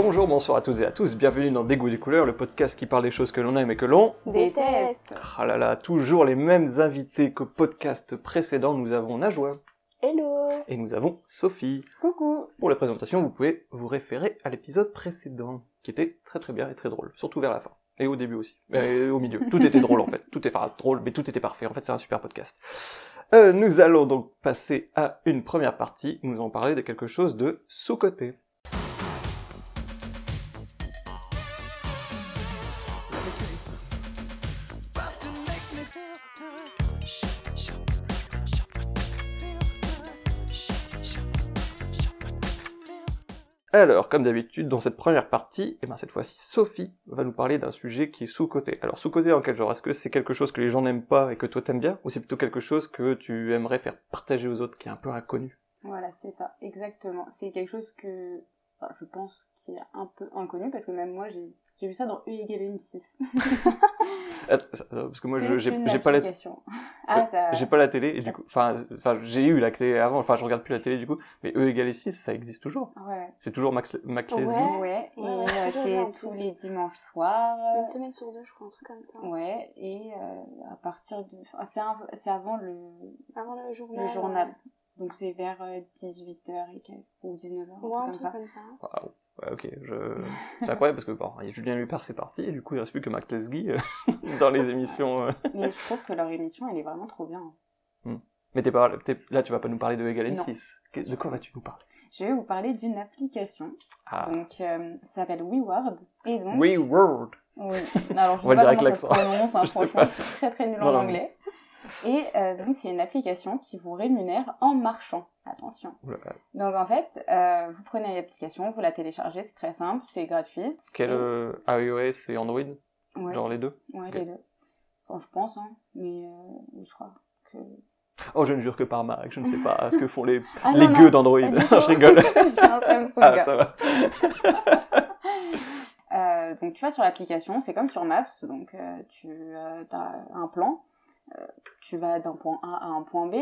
Bonjour, bonsoir à tous et à tous, bienvenue dans Dégoût des couleurs, le podcast qui parle des choses que l'on aime et que l'on... Déteste. Ah là là, toujours les mêmes invités qu'au podcast précédent, nous avons Najwa Hello. et nous avons Sophie. Coucou. Pour la présentation, vous pouvez vous référer à l'épisode précédent, qui était très très bien et très drôle, surtout vers la fin. Et au début aussi. Et au milieu. Tout était drôle en fait. Tout est enfin, drôle, mais tout était parfait. En fait, c'est un super podcast. Euh, nous allons donc passer à une première partie. Nous allons parler de quelque chose de sous-côté. Alors, comme d'habitude, dans cette première partie, et ben cette fois-ci, Sophie va nous parler d'un sujet qui est sous-côté. Alors, sous-côté en quel genre? Est-ce que c'est quelque chose que les gens n'aiment pas et que toi t'aimes bien? Ou c'est plutôt quelque chose que tu aimerais faire partager aux autres, qui est un peu inconnu? Voilà, c'est ça, exactement. C'est quelque chose que enfin, je pense qui est un peu inconnu parce que même moi j'ai j'ai vu ça dans E égale M6. Attends, ça- euh, Parce que moi, je- j'ai pas la... Ah, t'as- J'ai pas la télé, et du coup, enfin, j'ai eu la télé avant, enfin, je regarde plus la télé du coup, mais E égale 6, ça existe toujours. Ouais. C'est toujours Max, Mac. Ouais, Ouais, et ouais, euh, c'est plus. tous les dimanches soirs. Une semaine sur deux, je crois, un truc comme ça. Ouais, et euh, à partir de. enfin, c'est un- c'est avant le, Avant le journal. le journal. Donc c'est vers 18h et quelques- ou 19h, un Ouais, comme ça. comme ça. Waouh. Ouais, ok, je... c'est incroyable parce que bon, Julien Lepers, c'est parti, et du coup, il reste plus que Mac Lesguy euh, dans les émissions. euh. Mais je trouve que leur émission, elle est vraiment trop bien. Mais t'es pas, t'es- là, tu vas pas nous parler de E Non. 6. De quoi vas-tu nous parler? Je vais vous parler d'une application. Ah, Donc, euh, ça s'appelle WeWord. Et donc, We World. oui. Alors, je On va sais le dire pas avec comment ça se prononce, hein, franchement, pas. je suis très très Non, en non. anglais. Et euh, donc, c'est une application qui vous rémunère en marchant. Attention. Donc, en fait, euh, vous prenez l'application, vous la téléchargez, c'est très simple, c'est gratuit. Quel Et- euh, iOS et Android? Ouais, Genre les deux? Ouais ok. les deux. Enfin, je pense, hein, mais euh, je crois que... Oh, je ne jure que par Mac, je ne sais pas ce que font les, Ah, les non, gueux d'Android. du je rigole. J'ai un Samsung. Ah, ça va. Euh, donc tu vas sur l'application, c'est comme sur Maps, donc euh, tu as un plan, euh, tu vas d'un point A à un point B,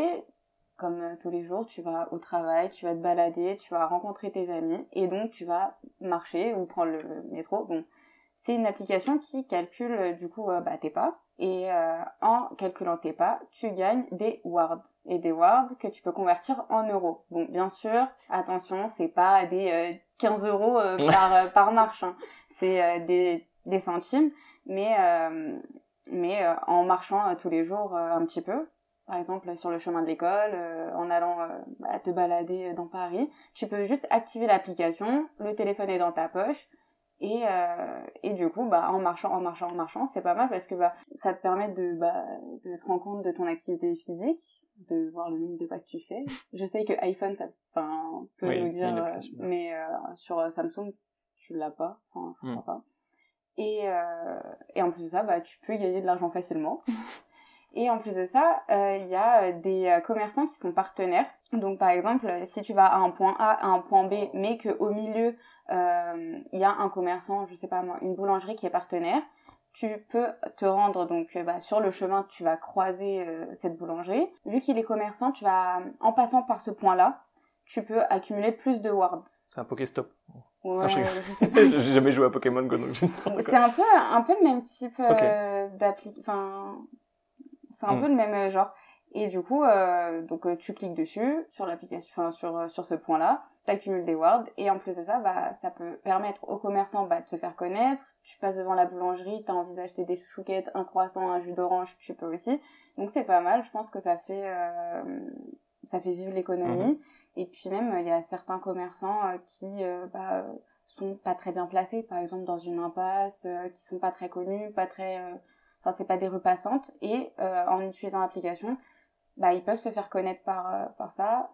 comme euh, tous les jours, tu vas au travail, tu vas te balader, tu vas rencontrer tes amis, et donc tu vas marcher ou prendre le métro. Bon, c'est une application qui calcule euh, du coup euh, bah, tes pas, et euh, en calculant tes pas, tu gagnes des wards, et des wards que tu peux convertir en euros. Bon, bien sûr, attention, c'est pas des euh, 15 euros euh, par, par marche, hein c'est des, des centimes, mais, mais euh, en marchant euh, tous les jours euh, un petit peu, par exemple sur le chemin de l'école, euh, en allant euh, bah, te balader dans Paris, tu peux juste activer l'application, le téléphone est dans ta poche, et, euh, et du coup, bah, en marchant, en marchant, en marchant, c'est pas mal parce que bah, ça te permet de, bah, de te rendre compte de ton activité physique, de voir le nombre de pas que tu fais. Je sais que iPhone, ça peut Oui, nous dire, mais euh, sur Samsung, tu l'as pas, enfin, je Hmm. crois pas. Et, euh, et en plus de ça, bah, tu peux gagner de l'argent facilement. Et en plus de ça, euh, il y a euh, des euh, commerçants qui sont partenaires. Donc par exemple, si tu vas à un point A, à un point B, mais qu'au milieu, euh, il y a un commerçant, je sais pas moi, une boulangerie qui est partenaire, tu peux te rendre donc euh, bah, sur le chemin, tu vas croiser euh, cette boulangerie. Vu qu'il est commerçant, tu vas, en passant par ce point-là, tu peux accumuler plus de wards. C'est un Pokéstop. Ouais, je. J'ai jamais joué à Pokémon Go, donc C'est un peu, un peu le même type euh, d'appli... Enfin, c'est un Mm. peu le même euh, genre. Et du coup, euh, donc tu cliques dessus, sur l'application, sur, sur ce point-là, tu accumules des wards, et en plus de ça, bah, ça peut permettre aux commerçants bah, de se faire connaître. Tu passes devant la boulangerie, tu as envie d'acheter des chouquettes, un croissant, un jus d'orange, tu peux aussi. Donc c'est pas mal, je pense que ça fait, euh, ça fait vivre l'économie. Et puis même, il y a certains commerçants euh, qui euh, bah, sont pas très bien placés, par exemple dans une impasse, euh, qui sont pas très connus, pas très... Enfin, c'est pas des rues passantes. Et en utilisant l'application, bah, ils peuvent se faire connaître par, par ça.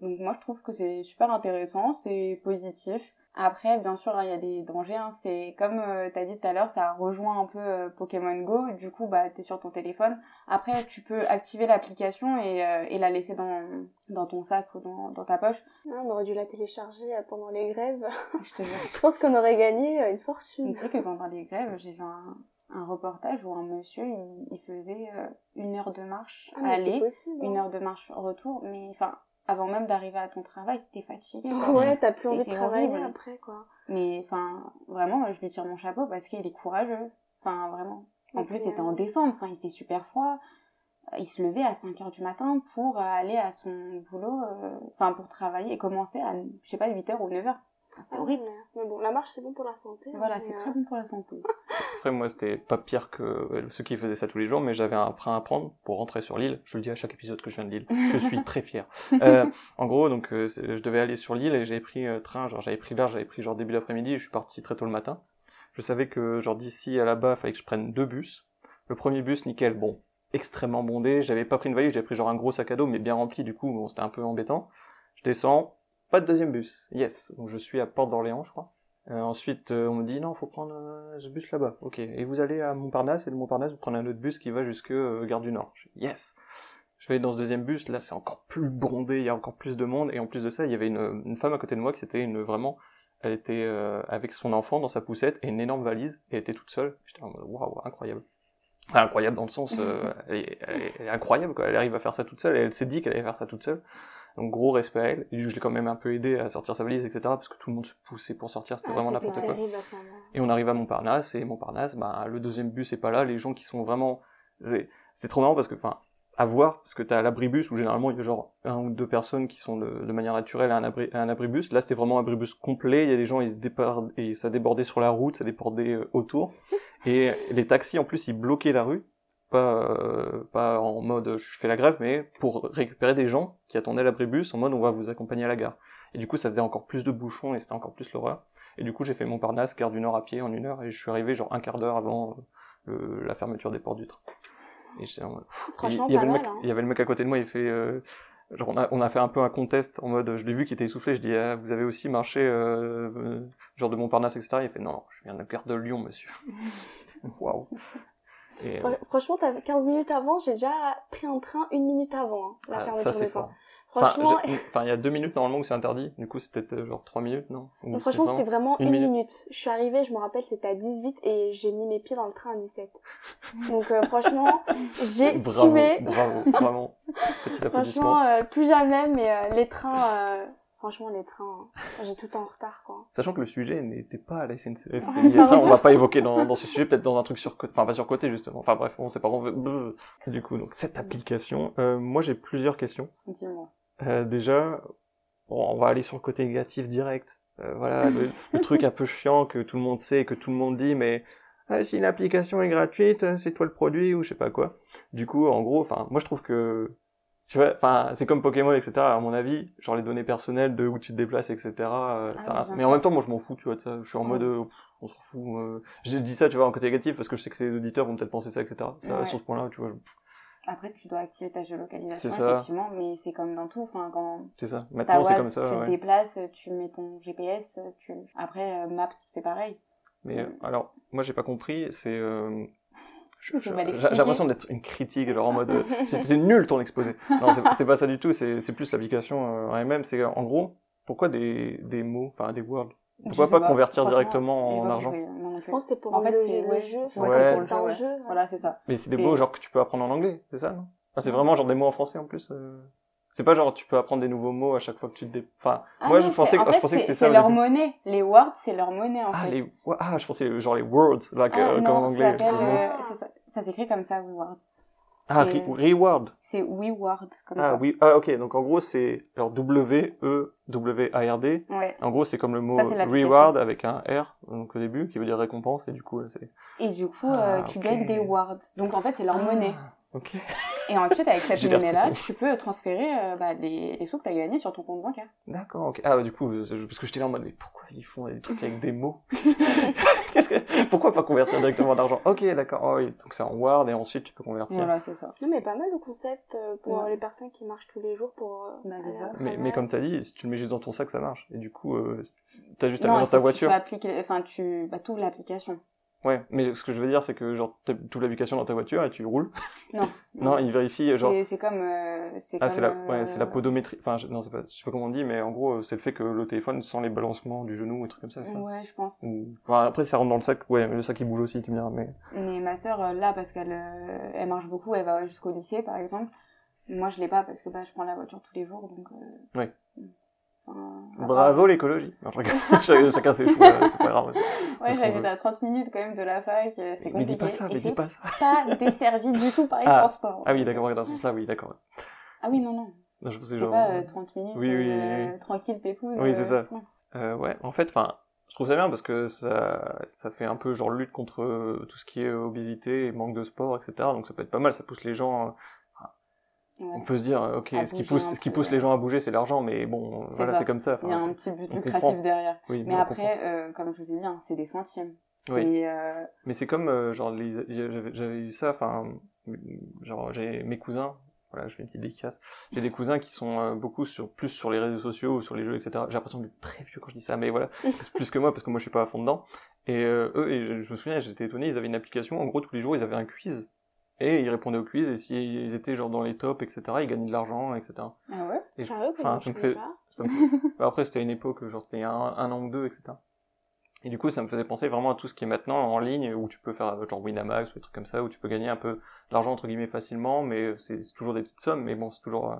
Donc moi, je trouve que c'est super intéressant, c'est positif. Après, bien sûr, hein, il y a des dangers. Hein. C'est comme euh, t'as dit tout à l'heure, ça rejoint un peu euh, Pokémon Go. Du coup, bah, t'es sur ton téléphone. Après, tu peux activer l'application et, euh, et la laisser dans, dans ton sac ou dans, dans ta poche. Ah, on aurait dû la télécharger euh, pendant les grèves. Je te jure. Je pense qu'on aurait gagné une fortune. Tu sais que pendant les grèves, j'ai vu un, un reportage où un monsieur, il, il faisait une heure de marche Ah, aller, possible. une hein. heure de marche retour, mais enfin, avant même d'arriver à ton travail, t'es fatigué. Ouais, t'as plus envie de travailler horrible. après, quoi. Mais enfin, vraiment, je lui tire mon chapeau parce qu'il est courageux. Enfin, vraiment. En plus, c'était en décembre, enfin, il fait super froid. Euh, Il se levait à 5 heures du matin pour aller à son boulot, euh, enfin, pour travailler et commencer à, je sais pas, 8 heures ou 9 heures. C'était Ah, horrible. mais, mais bon, la marche, c'est bon pour la santé. hein, Voilà, c'est euh, très bon pour la santé. Après, moi, c'était pas pire que euh, ceux qui faisaient ça tous les jours, mais j'avais un train à prendre pour rentrer sur l'île. Je le dis à chaque épisode que je viens de l'île. Je suis très fier. Euh, en gros, donc, c'est- je devais aller sur l'île et j'avais pris euh, train, genre, j'avais pris l'heure, j'avais pris genre début d'après-midi et je suis parti très tôt le matin. Je savais que, genre, d'ici à là-bas, il fallait que je prenne deux bus. Le premier bus, nickel, bon, extrêmement bondé. J'avais pas pris une valise, j'avais pris genre un gros sac à dos, mais bien rempli, du coup, bon, c'était un peu embêtant. Je descends, pas de deuxième bus. Yes. Donc, je suis à Porte d'Orléans, je crois. Euh, ensuite, euh, on me dit non, faut prendre euh, ce bus là-bas. Ok. Et vous allez à Montparnasse et de Montparnasse, vous prenez un autre bus qui va jusque euh, Gare du Nord. Je dis, yes. Je vais dans ce deuxième bus. Là, c'est encore plus bondé. Il y a encore plus de monde. Et en plus de ça, il y avait une, une femme à côté de moi qui c'était une vraiment. Elle était euh, avec son enfant dans sa poussette et une énorme valise. Et elle était toute seule. J'étais en mode waouh, incroyable. Enfin, incroyable dans le sens, euh, elle, est, elle est- elle est incroyable quoi. Elle arrive à faire ça toute seule et elle s'est dit qu'elle allait faire ça toute seule. Donc gros respect à elle. Et je l'ai quand même un peu aidé à sortir sa valise, etc. Parce que tout le monde se poussait pour sortir, c'était ah, vraiment n'importe quoi. Et on arrive à Montparnasse, et Montparnasse, bah, le deuxième bus est pas là, les gens qui sont vraiment... C'est, trop marrant parce que, enfin, à voir, parce que t'as l'abribus où généralement il y a genre un ou deux personnes qui sont de, de manière naturelle à un, abri, à un abribus. Là, c'était vraiment un abribus complet, il y a des gens, ils se et ça débordait sur la route, ça débordait euh, autour. Et les taxis, en plus, ils bloquaient la rue. Pas, euh, pas en mode je fais la grève, mais pour récupérer des gens qui attendaient l'abribus en mode on va vous accompagner à la gare. Et du coup, ça faisait encore plus de bouchons et c'était encore plus l'horreur. Et du coup, j'ai fait Montparnasse, gare du Nord à pied en une heure et je suis arrivé genre un quart d'heure avant euh, le- la fermeture des portes du train. Et j'étais en mode- et Franchement, il y pas avait le mal. mec, hein. il y avait le mec à côté de moi, il fait, euh, genre on a, on a fait un peu un contest en mode, je l'ai vu qui était essoufflé, je dis, ah, vous avez aussi marché, euh, euh, genre de Montparnasse, etc. Il fait, non, non, je viens de la gare de Lyon, monsieur. Waouh. Et, euh, Fr- Franchement, t'as 15 minutes avant, j'ai déjà pris un train une minute avant hein, la ah, fermeture des portes. Enfin, Franchement, enfin, il y a deux minutes normalement où c'est interdit. Du coup, c'était euh, genre trois minutes, non? Ou franchement, c'était vraiment une minute. minute. Je suis arrivée, je me rappelle, c'était à 18 et j'ai mis mes pieds dans le train à 17. Donc euh, franchement, j'ai sué. bravo, vraiment. Petit. Franchement, euh, plus jamais, mais euh, les trains, franchement, les trains, euh, j'ai tout en retard, quoi. Sachant que le sujet n'était pas à la SNCF. A ça, on va pas évoquer dans, dans ce sujet, peut-être dans un truc sur côté, enfin pas sur côté justement. Enfin bref, on sait pas. on veut-. Du coup, donc cette application, euh, moi j'ai plusieurs questions. Dis-moi. Euh, déjà, bon, on va aller sur le côté négatif direct. Euh, voilà, le, le truc un peu chiant que tout le monde sait, que tout le monde dit, mais ah, si l'application est gratuite, c'est toi le produit ou je sais pas quoi. Du coup, en gros, enfin, moi je trouve que tu vois, enfin, c'est comme Pokémon, etc. À mon avis, genre les données personnelles de où tu te déplaces, etc. euh, Ah ça reste- Mais en même temps, moi je m'en fous, tu vois. de ça. Je suis en Ouais. mode, euh, pff, on s'en fout. euh. J'ai dit ça, tu vois, en côté négatif parce que je sais que les auditeurs vont peut-être penser ça, etc. Ça, Ouais. Sur ce point-là, tu vois, je- Après, tu dois activer ta géolocalisation, effectivement, mais c'est comme dans tout. Enfin, quand c'est ça. Maintenant, c'est comme ça. tu ouais. te déplaces, tu mets ton GPS, tu... Après, euh, Maps, c'est pareil. Mais euh, alors, moi j'ai pas compris, c'est. J'ai l'impression d'être une critique, genre en mode. euh, c'est nul ton exposé. Non, c'est- pas ça du tout, c'est c'est plus l'application euh, en elle-même. C'est en gros, pourquoi des, des mots, enfin des words Pourquoi sais pas convertir directement en pas argent. Je pense c'est pour En fait, le, c'est- le ouais. jeu, Ouais, enfin, c'est pour le jeu. Voilà, c'est ça. Mais c'est des mots genre que tu peux apprendre en anglais, c'est ça non? Ah, C'est vraiment genre des mots en français en plus euh C'est pas genre tu peux apprendre des nouveaux mots à chaque fois que tu te dé... Enfin, Ah moi non, je pensais, je pensais que c'est ça. C'est leur monnaie. Les words, c'est leur monnaie, en Ah, fait. les... ah, je pensais genre les words, là, Ah, comme non, en anglais. ça euh, Ah. c'est ça, ça s'écrit comme ça, WeWord. Ah, re- reward. C'est WeWord, comme Ah ça. oui, ah ok, donc en gros c'est alors W E W A R D. Ouais. En gros c'est comme le mot Ça, reward avec un R donc au début qui veut dire récompense et du coup c'est. Et du coup, Ah, euh, tu gagnes des words. Donc, en fait, c'est leur monnaie. Ok. Et ensuite, avec cette monnaie-là, tu peux transférer euh, bah, les, les sous que tu as gagnés sur ton compte bancaire. D'accord. ok. Ah bah, du coup euh, parce que j'étais là en mode mais pourquoi ils font des trucs avec des mots Qu'est-ce que pourquoi pas convertir directement en argent Ok d'accord. Oh, oui. Donc c'est en word et ensuite tu peux convertir. Voilà, c'est ça. Non, mais pas mal le concept euh, pour Ouais. les personnes qui marchent tous les jours pour. Bah, Mais, mais comme t'as dit, si tu le mets juste dans ton sac, ça marche. Et du coup, euh, t'as juste à le mettre dans ta que tu voiture. appliques, enfin, tu, bah, tout l'application. Ouais, mais ce que je veux dire, c'est que genre, t'as toute l'application dans ta voiture et tu roules. Non. Non, il vérifie, genre. C'est- C'est comme, euh, c'est Ah, c'est la, euh, ouais, c'est la podométrie. Enfin, je, non, c'est pas, je sais pas comment on dit, mais en gros, euh, c'est le fait que le téléphone sent les balancements du genou et trucs comme ça. ça. Ouais, je pense. Enfin, après, ça rentre dans le sac. Ouais, le sac il bouge aussi, tu me diras. Mais Mais ma sœur, euh, là, parce qu'elle euh, elle marche beaucoup, elle va jusqu'au lycée, par exemple, Moi, je l'ai pas parce que bah, je prends la voiture tous les jours, donc. euh, Ouais. À Bravo l'écologie. Chacun ses choix, c'est pas grave. Ouais, veut- à 30 minutes quand même de la fac, euh, c'est Mais dis compliqué. pas ça, mais dis pas ça. pas desservi du tout par les Ah. transports. Ah oui, d'accord, dans ce sens-là, oui, d'accord. Ah oui, non, non. Non, je pensais genre. pas euh, 30 minutes, Oui, oui, euh, oui, oui. tranquille, pépouze. Oui, c'est euh, ça. Euh, ouais, en fait, enfin, je trouve ça bien parce que ça, ça fait un peu genre lutte contre euh, tout ce qui est euh, obésité manque de sport, etc. Donc ça peut être pas mal, ça pousse les gens. On peut se dire, euh, ok, À ce qui pousse, ce qui les gens à bouger, c'est l'argent, mais bon, voilà, c'est comme ça. Il y a un petit but lucratif derrière. oui, Mais après, euh, comme je vous ai dit, hein, c'est des centièmes. Oui. Euh, Mais c'est comme, euh, genre, j'avais eu ça, enfin, genre, j'ai mes cousins, voilà, je fais une petite dédicace, j'ai des cousins qui sont euh, beaucoup sur, plus sur les réseaux sociaux ou sur les jeux, etc. J'ai l'impression d'être très vieux quand je dis ça, mais voilà, plus que moi, parce que moi je suis pas à fond dedans. Et euh, eux, et je me souviens, j'étais étonné, ils avaient une application, en gros, tous les jours, ils avaient un quiz. Et ils répondaient au quiz, et s'ils étaient genre dans les tops, etc., ils gagnaient de l'argent, etc. Ah ouais? Et- Sérieux ça me fait- pas? Ça me fait- Après, c'était une époque, genre c'était un, un an ou deux, etc. Et du coup, ça me faisait penser vraiment à tout ce qui est maintenant en ligne, où tu peux faire genre Winamax ou des trucs comme ça, où tu peux gagner un peu de l'argent entre guillemets facilement, mais c'est toujours des petites sommes, mais bon, c'est toujours, euh,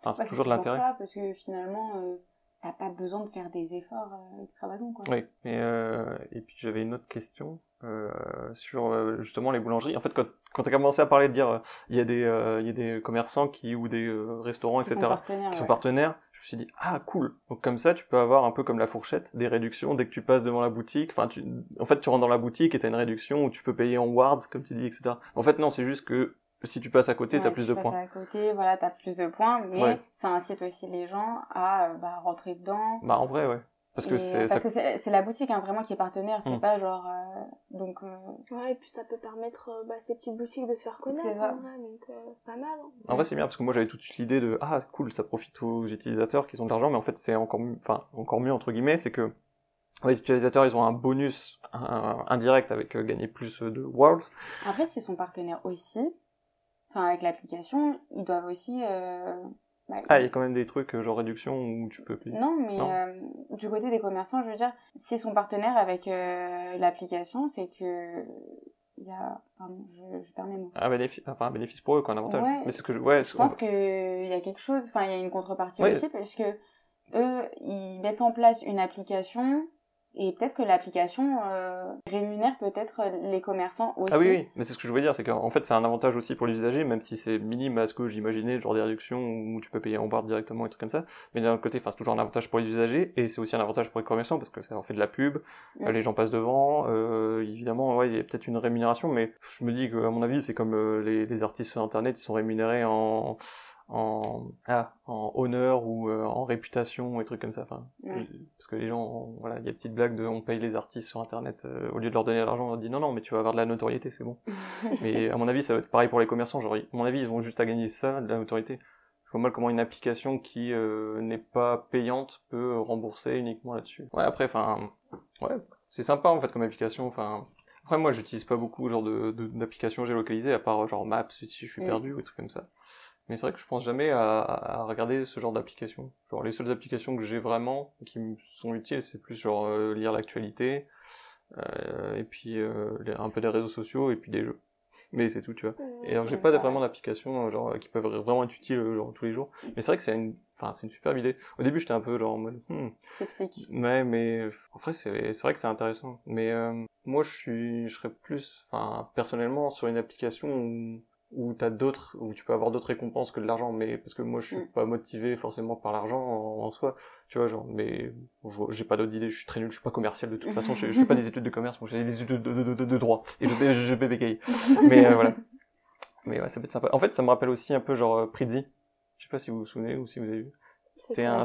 enfin, c'est toujours de l'intérêt. parce que finalement, euh, t'as pas besoin de faire des efforts euh, extravagants, quoi. Oui, et, euh, et puis j'avais une autre question euh, sur euh, justement les boulangeries. En fait, quand, quand tu as commencé à parler de dire euh, il y, a des, euh, il y a des commerçants qui ou des euh, restaurants, Qui etc., sont qui sont partenaires, je me suis dit ah cool. Donc comme ça, tu peux avoir un peu comme la fourchette des réductions dès que tu passes devant la boutique. Enfin, tu, en fait, tu rentres dans la boutique et t'as une réduction où tu peux payer en wards, comme tu dis, etc. En fait, non, c'est juste que si tu passes à côté, t'as Ouais, plus tu de passes points. à côté, voilà, t'as plus de points, mais Ouais. ça incite aussi les gens à euh, bah, rentrer dedans. Bah en vrai, ouais. Parce que c'est parce ça... que c'est c'est la boutique hein, vraiment qui est partenaire, c'est Mm. pas genre euh, donc euh, Ouais, et puis ça peut permettre euh, bah, ces petites boutiques de se faire connaître. C'est ça. en vrai, donc euh, c'est pas mal. hein. En vrai, c'est bien parce que moi j'avais tout de suite l'idée de ah cool, ça profite aux utilisateurs qui ont de l'argent, mais en fait c'est encore enfin encore mieux entre guillemets, c'est que les utilisateurs ils ont un bonus un- indirect avec euh, gagner plus de world. après s'ils sont partenaires aussi, enfin avec l'application, ils doivent aussi euh, bah, Ah, il y a quand même des trucs euh, genre réduction où tu peux payer. Non, mais Non. euh, du côté des commerçants, je veux dire, s'ils sont partenaires avec euh, l'application, c'est que il y a, pardon, je, je perds mes mots. Un bénéfice, enfin un bénéfice pour eux, quoi, un avantage. Ouais. Mais ce que je, ouais, Je pense qu'il y a quelque chose, enfin, il y a une contrepartie Ouais. aussi, parce que eux, ils mettent en place une application, et peut-être que l'application euh, rémunère peut-être les commerçants aussi. Ah oui, oui, mais c'est ce que je voulais dire, c'est qu'en fait c'est un avantage aussi pour les usagers, même si c'est minime à ce que j'imaginais, genre des réductions où tu peux payer en barre directement et trucs comme ça. Mais d'un autre côté, enfin, c'est toujours un avantage pour les usagers, et c'est aussi un avantage pour les commerçants parce que ça leur fait de la pub, Mm. les gens passent devant, euh, évidemment, ouais, il y a peut-être une rémunération, mais je me dis que, à mon avis, c'est comme euh, les, les artistes sur Internet, ils sont rémunérés en, en, ah, en honneur ou euh, en réputation et trucs comme ça. Enfin, Ouais. je- parce que les gens, on- voilà, il y a petite blague de on paye les artistes sur Internet euh, au lieu de leur donner de l'argent, on leur dit non, non, mais tu vas avoir de la notoriété, c'est bon. mais à mon avis, ça va être pareil pour les commerçants. Genre, à mon avis, ils vont juste à gagner ça, de la notoriété. Je vois mal comment une application qui euh, n'est pas payante peut rembourser uniquement là-dessus. Ouais, après, enfin, ouais, c'est sympa en fait comme application. Enfin, après, moi, j'utilise pas beaucoup genre de d'applications géolocalisées à part genre Maps si je suis Mm. perdu ou des trucs comme ça. Mais c'est vrai que je pense jamais à, à regarder ce genre d'application. Genre les seules applications que j'ai vraiment qui me sont utiles, c'est plus genre euh, lire l'actualité, euh, et puis euh, les- un peu des réseaux sociaux et puis des jeux. Mais c'est tout, tu vois. Et alors j'ai pas vraiment d'applications euh, genre qui peuvent vraiment être utiles euh, genre tous les jours. Mais c'est vrai que c'est une, enfin c'est une superbe idée. Au début j'étais un peu genre en mode, hmm, C'est psychique. Ouais, mais euh, en vrai, c'est c'est vrai que c'est intéressant. Mais euh, moi, je suis, je serais plus, enfin, personnellement, sur une application où, où t'as d'autres, où tu peux avoir d'autres récompenses que de l'argent. Mais parce que moi, je suis Mm. pas motivé forcément par l'argent en, en soi, tu vois, genre. Mais bon, j'ai pas d'autres idées. Je suis très nul. Je suis pas commercial de toute façon. Je, je fais pas des études de commerce. Moi, j'ai des études de, de, de, de, de droit et je, je, bégaye. Mais euh, voilà. Mais ouais, ça peut être sympa. En fait, ça me rappelle aussi un peu genre euh, Prezi. Je sais pas si vous vous souvenez ou si vous avez vu. C'était un,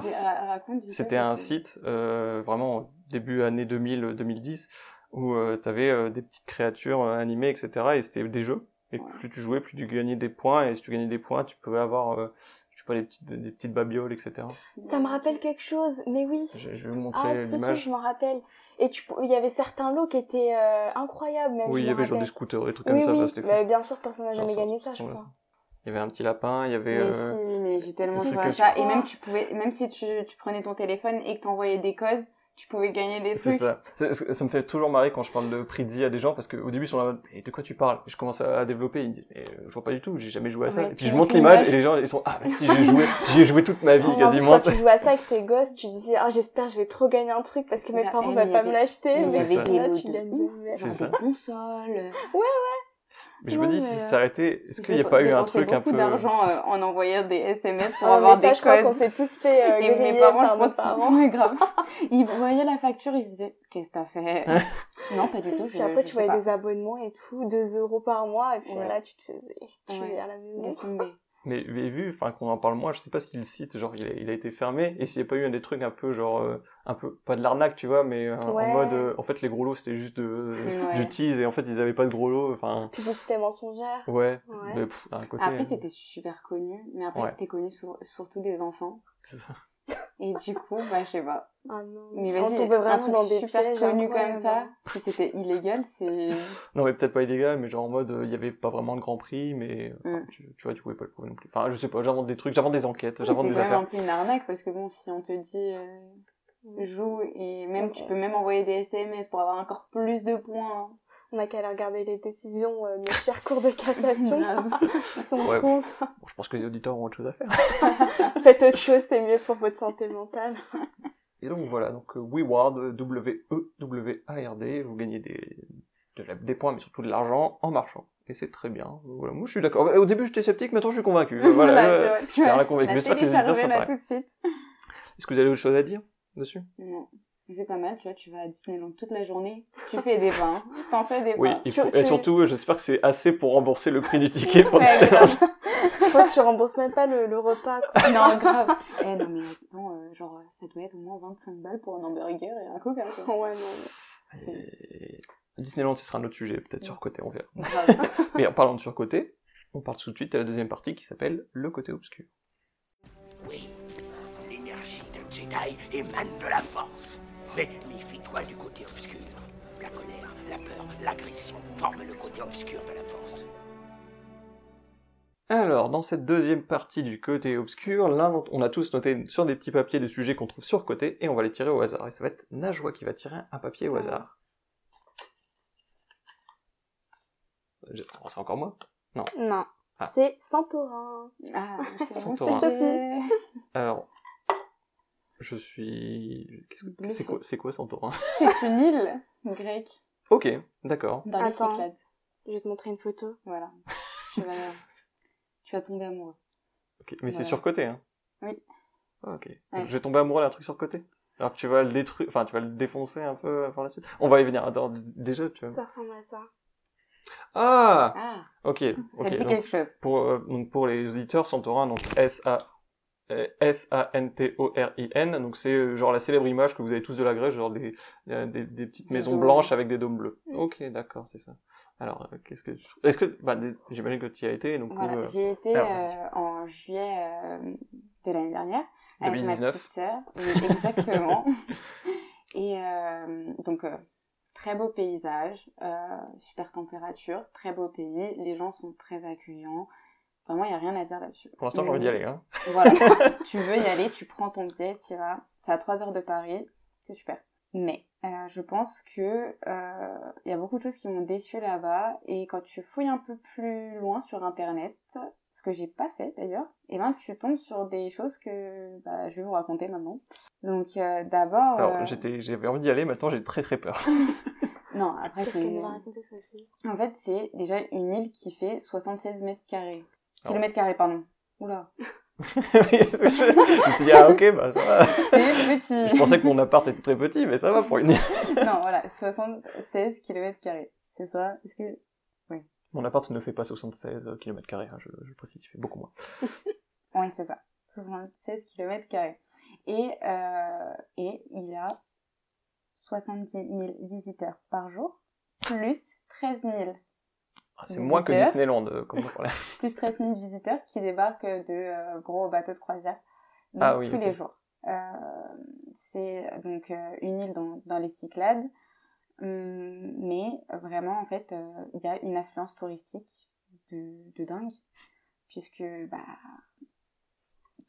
c'était un site euh, vraiment début année 2000-2010 où euh, t'avais euh, des petites créatures euh, animées, etc. Et c'était des jeux. Et plus tu jouais, plus tu gagnais des points. Et si tu gagnais des points, tu pouvais avoir, euh, je sais pas, des petites, des petites babioles, etc. Ça me rappelle quelque chose, mais oui. Je, je vais vous Ah, montrer si, si, l'image. je m'en rappelle. Et tu, il y avait certains lots qui étaient euh, incroyables, même. Oui, il y avait genre des scooters, des trucs comme Oui, ça. oui, bah, bien sûr, personne n'a jamais gagné ça, je crois. Il y avait un petit lapin, il y avait... Mais euh, si, mais j'ai tellement Si, joué à ça. Et même tu pouvais, même si tu, tu prenais ton téléphone et que t'envoyais des codes, tu pouvais gagner des C'est trucs. ça. Ça, ça- ça me fait toujours marrer quand je parle de prix de vie à des gens parce qu'au début ils sont là, en mode, mais de quoi tu parles? Et je commence à, à développer, ils me disent, mais euh, je vois pas du tout, j'ai jamais joué à ça. Ouais, et puis je montre l'image et les gens ils sont, ah mais si j'ai joué, j'y ai joué toute ma vie plus, quasiment. quand tu joues à ça avec tes gosses, tu te dis, ah, j'espère que je vais trop gagner un truc parce que mes parents mais pas me l'acheter, Mais mais C'est ça. des là, tu gagnes. C'est des consoles. Mais je me dis, si ça euh, s'arrêtait, est-ce qu'il n'y J'ai a pas eu un truc un beaucoup peu. d'argent euh, en envoyant des SMS pour Ah, avoir mais ça, des je crois qu'on codes. s'est tous fait euh, Et mes parents, je par nos pense parents. ouais, grave. Ils voyaient la facture, ils se disaient, qu'est-ce que t'as fait? Non, pas du tout. Puis je- après, je tu voyais des abonnements et tout, 2 euros par mois, et puis Ouais. voilà, tu te faisais tuer Ouais. à la maison. Mais, mais vu, enfin qu'on en parle moins, je sais pas si le site, genre il a, il a été fermé, et s'il n'y a pas eu un des trucs un peu genre, euh, un peu, pas de l'arnaque, tu vois, mais euh, Ouais. en mode, euh, en fait les gros lots c'était juste de, Ouais. du tease, et en fait ils avaient pas de gros lots, enfin, Publicité mensongère. ouais, Ouais. mais pff, d'un côté. Après, euh, c'était super connu, mais après, c'était connu sur- surtout des enfants. c'est ça. Et du coup, bah, je sais pas. Ah non. Mais on vas-y, un vraiment truc dans des super pièges connu comme ça, si c'était illégal, c'est... Non, mais peut-être pas illégal, mais genre en mode, euh, il y avait pas vraiment de grand prix, mais enfin, Mm. tu, tu vois, tu pouvais pas le prouver non plus. Enfin, je sais pas, j'invente des trucs, j'invente des enquêtes, j'invente c'est des quand même affaires. un peu une arnaque, parce que bon, si on te dit... euh, joue et même Ouais. tu peux même envoyer des SMS pour avoir encore plus de points. On a qu'à aller regarder les décisions euh, de nos chers cours de cassation. Sont Ouais. trop. Bon, je pense que les auditeurs ont autre chose à faire. Faites autre chose, c'est mieux pour votre santé mentale. Et donc voilà, donc euh, WeWard, W-E-W-A-R-D, vous gagnez des, de la- des points, mais surtout de l'argent en marchant. Et c'est très bien. Voilà, moi je suis d'accord. Au début j'étais sceptique, maintenant je suis convaincu. Voilà, Voilà, euh, tu vois, je suis convaincu. J'espère que les auditeurs sont là pareils. tout de suite. Est-ce que vous avez autre chose à dire dessus? Non. Mais C'est pas mal, tu vois, tu vas à Disneyland toute la journée, tu fais des pains, t'en fais des Oui, faut... tu- et surtout, j'espère que c'est assez pour rembourser le prix du ticket pour Ouais, Disneyland. grave. Je pense que tu rembourses même pas le, le repas. Quoi. non, grave. Eh non, mais attends, euh, genre, ça doit être au moins 25 balles pour un hamburger et un coca, quoi. Ouais, non. mais- Et... Disneyland, ce sera un autre sujet, peut-être surcoté, on verra. Grave. Mais en parlant de surcoté, on parle tout de suite à la deuxième partie qui s'appelle le côté obscur. Oui, l'énergie d'un Jedi émane de la force. Mais méfie-toi du côté obscur. La colère, la peur, l'agression forment le côté obscur de la force. Alors, dans cette deuxième partie du côté obscur, là, on a tous noté sur des petits papiers des sujets qu'on trouve surcotés et on va les tirer au hasard. Et ça va être Najwa qui va tirer un papier au Ah. hasard. J'ai- oh, c'est encore moi? Non. Ah. C'est Santorin. Ah, c'est Santorin. c'est Alors, je suis... qu'est-ce que- Bluffé. C'est quoi, c'est quoi Santorin C'est une île grecque Ok, d'accord. dans les Attends. Cyclades. Je vais te montrer une photo. Voilà. Tu vas, tu vas tomber amoureux. Ok, Mais c'est Voilà. surcoté, hein? Oui. Ah, Ok. Ouais. Je vais tomber amoureux d'un truc surcoté? Alors que tu vas le détruire, enfin tu vas le défoncer un peu euh, par la suite? On va y venir. Attends, déjà tu vas... Ça ressemble à ça. Ah Ah, Ok, ça ok. dit donc, quelque chose? pour, euh, donc pour les auditeurs, Santorin, donc S-A... euh, S-A-N-T-O-R-I-N, donc c'est euh, genre la célèbre image que vous avez tous de la Grèce, genre des, euh, des, des petites maisons blanches avec des dômes bleus. Ok, d'accord, c'est ça. Alors, qu'est-ce que... Est-ce que... Bah, j'imagine que tu y as été, donc... Voilà, euh, j'y ai été alors, euh, en juillet euh, de l'année dernière avec 2019. ma petite sœur. Oui, exactement. Et donc, très beau paysage, super température, très beau pays. Les gens sont très accueillants. Vraiment, il n'y a rien à dire là-dessus. Pour l'instant, j'ai envie d'y aller. Hein. Voilà. tu veux y aller, tu prends ton billet, tu vas. C'est à 3 heures de Paris. C'est super. Mais euh, je pense que euh, il y a beaucoup de choses qui m'ont déçu là-bas. Et quand tu fouilles un peu plus loin sur Internet, ce que j'ai pas fait d'ailleurs, et ben tu tombes sur des choses que bah, je vais vous raconter maintenant. Donc euh, d'abord... Alors, euh, j'avais envie d'y aller, maintenant j'ai très très peur. Non, après Qu'est-ce c'est... qu'elle nous a raconté, Sophie En fait, c'est déjà une île qui fait 76 mètres carrés. Alors. Kilomètres carrés, pardon. Oula. je me suis dit, ah ok, bah ça va. C'est petit. Je pensais que mon appart était très petit, mais ça va pour une non, voilà, 76 km C'est ça Est-ce que... Mon appart ne fait pas 76 km, hein, je, je précise, il fait beaucoup moins. Oui, c'est ça. 76 km Et, euh, et il y a 70 000 visiteurs par jour, plus 13 000, Ah, c'est moins que. Disneyland, euh, comme on parlait. plus 13 000 visiteurs qui débarquent de euh, gros bateaux de croisière donc, Ah oui, tous les jours. Euh, c'est donc une île dans, dans les Cyclades, Hum, mais vraiment en fait il y a une affluence touristique de, de dingue puisque bah,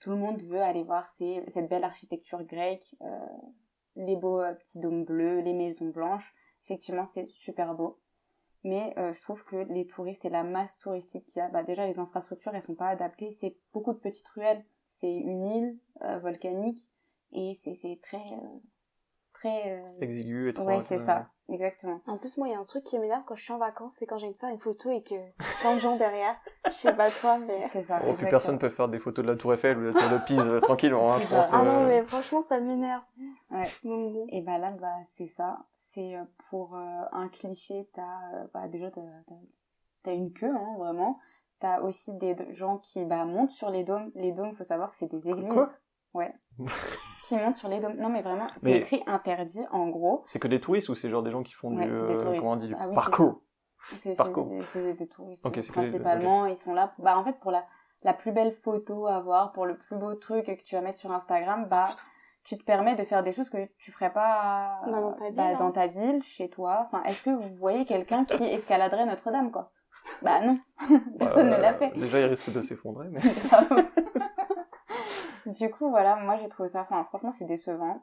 tout le monde veut aller voir ces- cette belle architecture grecque, euh, les beaux euh, petits dômes bleus, les maisons blanches. Effectivement, c'est super beau. Mais euh, je trouve que les touristes et la masse touristique qu'il y a, bah déjà les infrastructures elles sont pas adaptées. C'est beaucoup de petites ruelles. C'est une île euh, volcanique et c'est c'est très euh, très. euh, Exigu et trop. Ouais, c'est ça, exactement. En plus, moi, il y a un truc qui m'énerve quand je suis en vacances, c'est quand j'ai envie de faire une photo et que plein de gens derrière. Je sais pas toi, mais. C'est ça. Oh, plus personne peut faire des photos de la Tour Eiffel ou de la Tour de Pise tranquillement, hein, je pense. ça. Ah non, mais franchement, ça m'énerve. Ouais. Bon. Et bah là, bah, c'est ça. C'est euh, pour euh, un cliché, t'as euh, bah, déjà t'as, une queue, hein, vraiment. T'as aussi des gens qui bah, montent sur les dômes. Les dômes, faut savoir que c'est des églises. Quoi? Ouais. qui montent sur les dômes. Non, mais vraiment, c'est écrit interdit, en gros. C'est que des touristes ou c'est genre des gens qui font Ouais, du, euh, comment on dit, du Ah oui, parcours C'est, des- c'est des, touristes. Ok, c'est que des- Principalement, ils sont là. Pour, bah, en fait, pour la, la plus belle photo à voir, pour le plus beau truc que tu vas mettre sur Instagram, bah, tu te permets de faire des choses que tu ferais pas Bah, dans ta ville, bah, hein. dans ta ville, chez toi. Enfin, est-ce que vous voyez quelqu'un qui escaladerait Notre-Dame, quoi? Bah non, personne Bah, ne l'a fait. Déjà, il risque de s'effondrer, mais. du coup, voilà, moi j'ai trouvé ça, enfin, franchement, c'est décevant.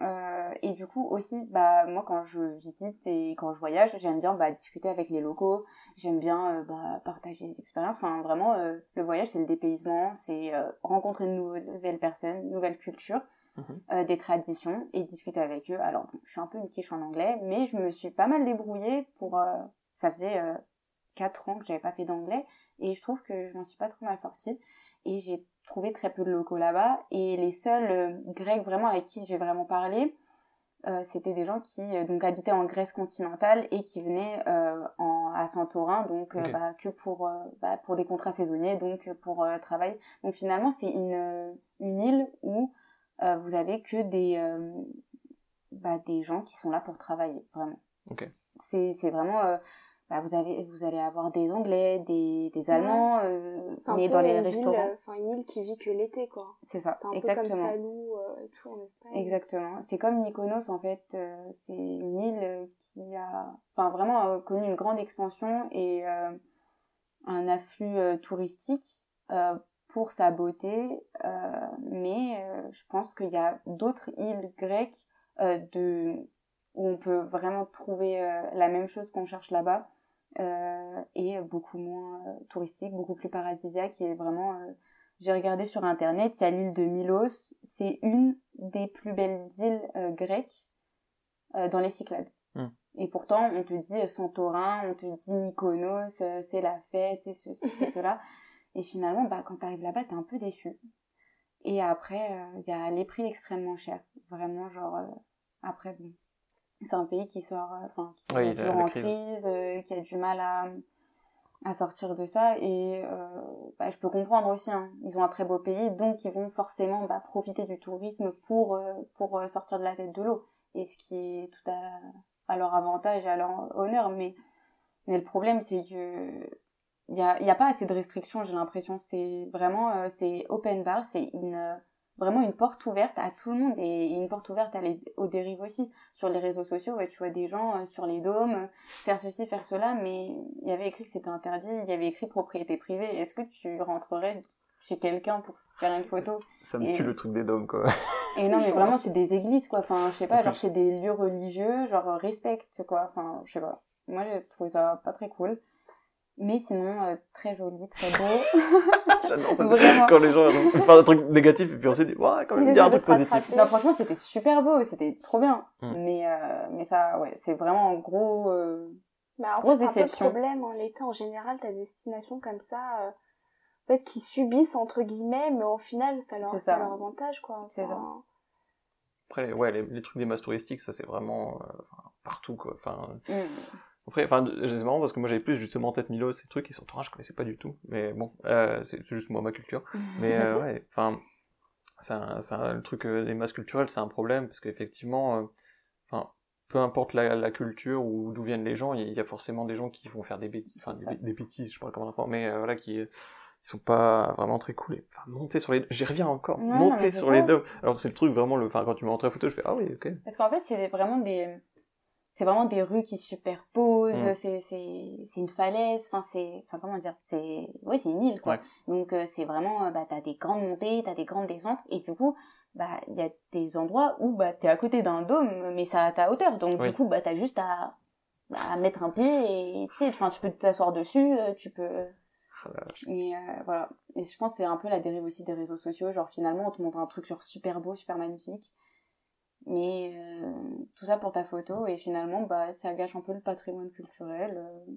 Euh, et du coup aussi, bah moi quand je visite et quand je voyage, j'aime bien bah, discuter avec les locaux, j'aime bien euh, bah, partager des expériences. Enfin vraiment, euh, le voyage c'est le dépaysement, c'est euh, rencontrer de nouvelles, nouvelles personnes, de nouvelles cultures, Mhm. euh, des traditions et discuter avec eux. Alors bon, je suis un peu une quiche en anglais, mais je me suis pas mal débrouillée pour. euh, ça faisait euh, 4 ans que j'avais pas fait d'anglais et je trouve que je m'en suis pas trop mal sortie. Et j'ai trouvé très peu de locaux là-bas. Et les seuls Grecs vraiment avec qui j'ai vraiment parlé, euh, c'était des gens qui euh, donc habitaient en Grèce continentale et qui venaient euh, en, à Santorin, donc bah, que pour, bah, pour des contrats saisonniers, donc pour travail. Donc finalement, c'est une, une île où euh, vous avez que des, euh, bah, des gens qui sont là pour travailler, vraiment. Ok. C'est c'est vraiment... euh, bah, vous, avez, vous allez avoir des Anglais, des, des Allemands, euh, mais peu dans les restaurants. Enfin, une île qui vit que l'été, quoi. C'est ça, C'est un peu exactement. comme Salou euh, et tout en Espagne. Exactement. C'est comme Mykonos en fait. euh, c'est une île qui a, enfin vraiment euh, connu une grande expansion et euh, un afflux euh, touristique euh, pour sa beauté. euh, mais euh, je pense qu'il y a d'autres îles grecques euh, de où on peut vraiment trouver la même chose qu'on cherche là-bas et beaucoup moins touristique, beaucoup plus paradisiaque et vraiment. j'ai regardé sur internet, il y a l'île de Milos, c'est une des plus belles îles grecques dans les Cyclades. Hmm. Et pourtant, on te dit Santorin, on te dit Mykonos, c'est la fête, c'est ceci, c'est cela. Et finalement, bah, quand tu arrives là-bas, t'es un peu déçu. Et après, euh, il y a les prix extrêmement chers. Vraiment, genre, euh, après, bon, c'est un pays qui sort, euh, enfin, qui Oui, est toujours en crise. euh, qui a du mal à, à sortir de ça. Et euh, bah, je peux comprendre aussi, hein. ils ont un très beau pays, donc ils vont forcément bah, profiter du tourisme pour, euh, pour euh, sortir de la tête de l'eau. Et ce qui est tout à, à leur avantage et à leur honneur. Mais, mais le problème, c'est que il y a, y a pas assez de restrictions, j'ai l'impression. C'est vraiment, euh, c'est open bar, c'est une, euh, vraiment une porte ouverte à tout le monde et une porte ouverte à les, aux dérives aussi. Sur les réseaux sociaux, ouais, tu vois des gens euh, sur les dômes faire ceci, faire cela, mais il y avait écrit que c'était interdit, il y avait écrit propriété privée. Est-ce que tu rentrerais chez quelqu'un pour faire une photo Ça me Et- tue le truc des dômes, quoi. Et non, mais vraiment, c'est- des églises, quoi. Enfin, je sais pas, En genre, c'est des lieux religieux, genre, respecte, quoi. Enfin, je sais pas. Moi, j'ai trouvé ça pas très cool. Mais sinon, euh, très joli, très beau. J'adore ça. Vraiment. Quand les gens faire un truc négatif et puis ensuite, ils disent, ouais, quand même, il y a un truc se positif. non, franchement, c'était super beau, c'était trop bien. Mm. Mais, euh, mais ça, ouais, c'est vraiment en gros. euh, Bah, en Grosse fait, c'est un peu le problème. En l'été, en général, t'as des destinations comme ça, euh, en fait, qui subissent, entre guillemets, mais au final, ça leur, ça ça. leur avantage, quoi. C'est Après, ouais, les, les trucs des masses touristiques, ça c'est vraiment euh, partout, quoi. Enfin, mm. Après, enfin, c'est marrant parce que moi j'avais plus justement tête Milos, ces trucs, et Santorin, je connaissais pas du tout. Mais bon, euh, c'est juste moi, ma culture. Mais euh, ouais, enfin, un, un- le truc euh, des masses culturelles, c'est un problème parce qu'effectivement, euh, enfin, peu importe la, la culture ou d'où viennent les gens, il y a forcément des gens qui vont faire des bêtises, enfin des, des bêtises, je sais pas comment l'enfant, mais voilà, qui ils sont pas vraiment très cool. Et, enfin, monter sur les, j'y reviens encore, Ouais, monter sur ça. les dômes. Alors c'est le truc vraiment, le, enfin, quand tu me montres la photo, je fais ah oui, ok. Parce qu'en fait, c'est vraiment des, c'est vraiment des rues qui se superposent, Mm. c'est c'est c'est une falaise, enfin c'est enfin comment dire, c'est ouais, c'est une île quoi. Ouais. Donc euh, c'est vraiment euh, bah t'as des grandes montées, t'as des grandes descentes et du coup bah il y a des endroits où bah t'es à côté d'un dôme mais ça à ta hauteur. Donc Oui. du coup bah t'as juste à bah, à mettre un pied et tu sais enfin tu peux t'asseoir dessus, euh, tu peux Ah, et euh, voilà. Et je pense que c'est un peu la dérive aussi des réseaux sociaux. Genre finalement, on te montre un truc genre super beau, super magnifique. Mais euh, tout ça pour ta photo. Et finalement, bah, ça gâche un peu le patrimoine culturel. euh.